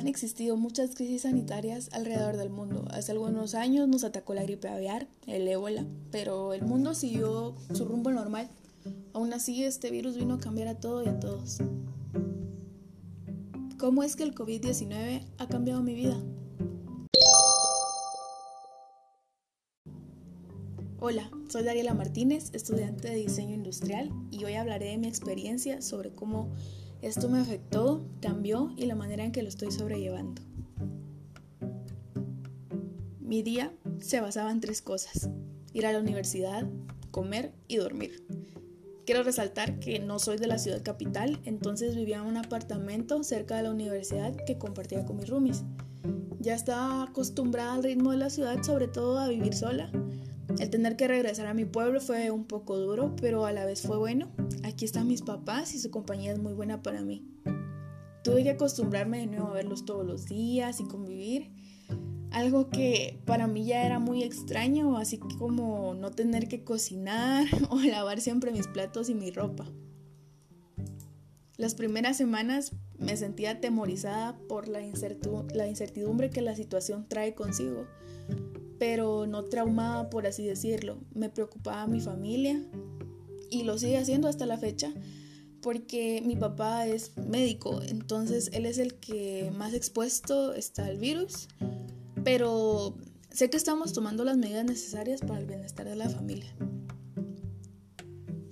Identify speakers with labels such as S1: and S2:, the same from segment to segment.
S1: han existido muchas crisis sanitarias alrededor del mundo. Hace algunos años nos atacó la gripe aviar, el ébola, pero el mundo siguió su rumbo normal. Aún así, este virus vino a cambiar a todo y a todos. ¿Cómo es que el COVID-19 ha cambiado mi vida? Hola, soy Dariela Martínez, estudiante de diseño industrial, y hoy hablaré de mi experiencia sobre cómo esto me afectó, cambió y la manera en que lo estoy sobrellevando. Mi día se basaba en tres cosas, ir a la universidad, comer y dormir. Quiero resaltar que no soy de la ciudad capital, entonces vivía en un apartamento cerca de la universidad que compartía con mis roomies. Ya estaba acostumbrada al ritmo de la ciudad, sobre todo a vivir sola. El tener que regresar a mi pueblo fue un poco duro, pero a la vez fue bueno. Aquí están mis papás y su compañía es muy buena para mí. Tuve que acostumbrarme de nuevo a verlos todos los días y convivir algo que para mí ya era muy extraño, así como no tener que cocinar o lavar siempre mis platos y mi ropa. Las primeras semanas me sentía atemorizada por la, incertidumbre que la situación trae consigo, pero no traumada por así decirlo. Me preocupaba mi familia y lo sigue haciendo hasta la fecha porque mi papá es médico, entonces él es el que más expuesto está al virus pero sé que estamos tomando las medidas necesarias para el bienestar de la familia.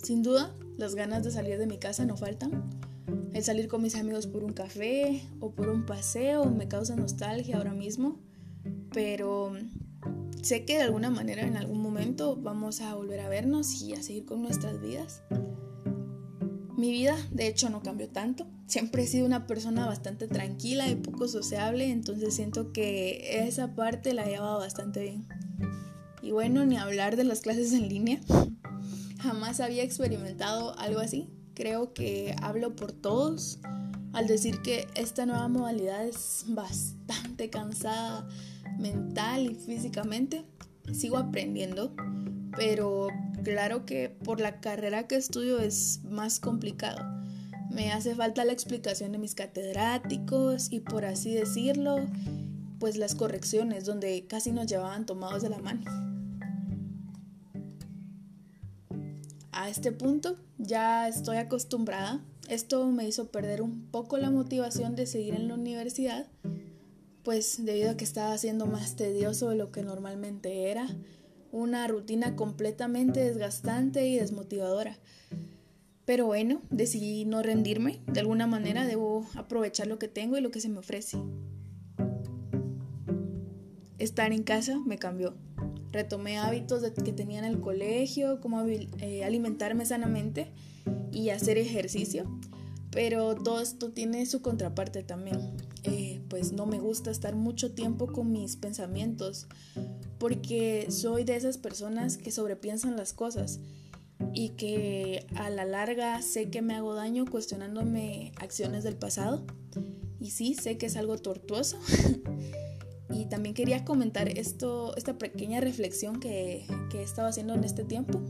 S1: Sin duda, las ganas de salir de mi casa no faltan. El salir con mis amigos por un café o por un paseo me causa nostalgia ahora mismo, pero sé que de alguna manera en algún momento vamos a volver a vernos y a seguir con nuestras vidas. Mi vida, de hecho, no cambió tanto. Siempre he sido una persona bastante tranquila y poco sociable, entonces siento que esa parte la he llevado bastante bien. Y bueno, ni hablar de las clases en línea. Jamás había experimentado algo así. Creo que hablo por todos al decir que esta nueva modalidad es bastante cansada mental y físicamente. Sigo aprendiendo, pero claro que por la carrera que estudio es más complicado. Me hace falta la explicación de mis catedráticos y por así decirlo, pues las correcciones donde casi nos llevaban tomados de la mano. A este punto ya estoy acostumbrada. Esto me hizo perder un poco la motivación de seguir en la universidad, pues debido a que estaba siendo más tedioso de lo que normalmente era una rutina completamente desgastante y desmotivadora. Pero bueno, decidí no rendirme. De alguna manera debo aprovechar lo que tengo y lo que se me ofrece. Estar en casa me cambió. Retomé hábitos que tenía en el colegio, como eh, alimentarme sanamente y hacer ejercicio. Pero todo esto tiene su contraparte también. Pues no me gusta estar mucho tiempo con mis pensamientos porque soy de esas personas que sobrepiensan las cosas y que a la larga sé que me hago daño cuestionándome acciones del pasado. Y sí, sé que es algo tortuoso. y también quería comentar esto, esta pequeña reflexión que, que he estado haciendo en este tiempo.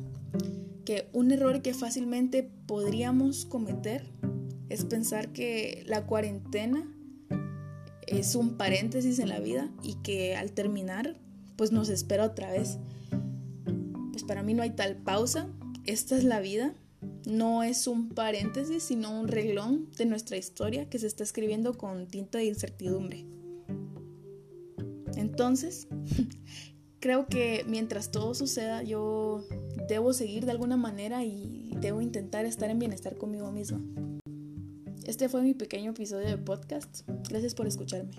S1: Que un error que fácilmente podríamos cometer es pensar que la cuarentena es un paréntesis en la vida y que al terminar pues nos espera otra vez. Pues para mí no hay tal pausa, esta es la vida, no es un paréntesis, sino un reglón de nuestra historia que se está escribiendo con tinta de incertidumbre. Entonces, creo que mientras todo suceda, yo debo seguir de alguna manera y debo intentar estar en bienestar conmigo misma. Este fue mi pequeño episodio de podcast. Gracias por escucharme.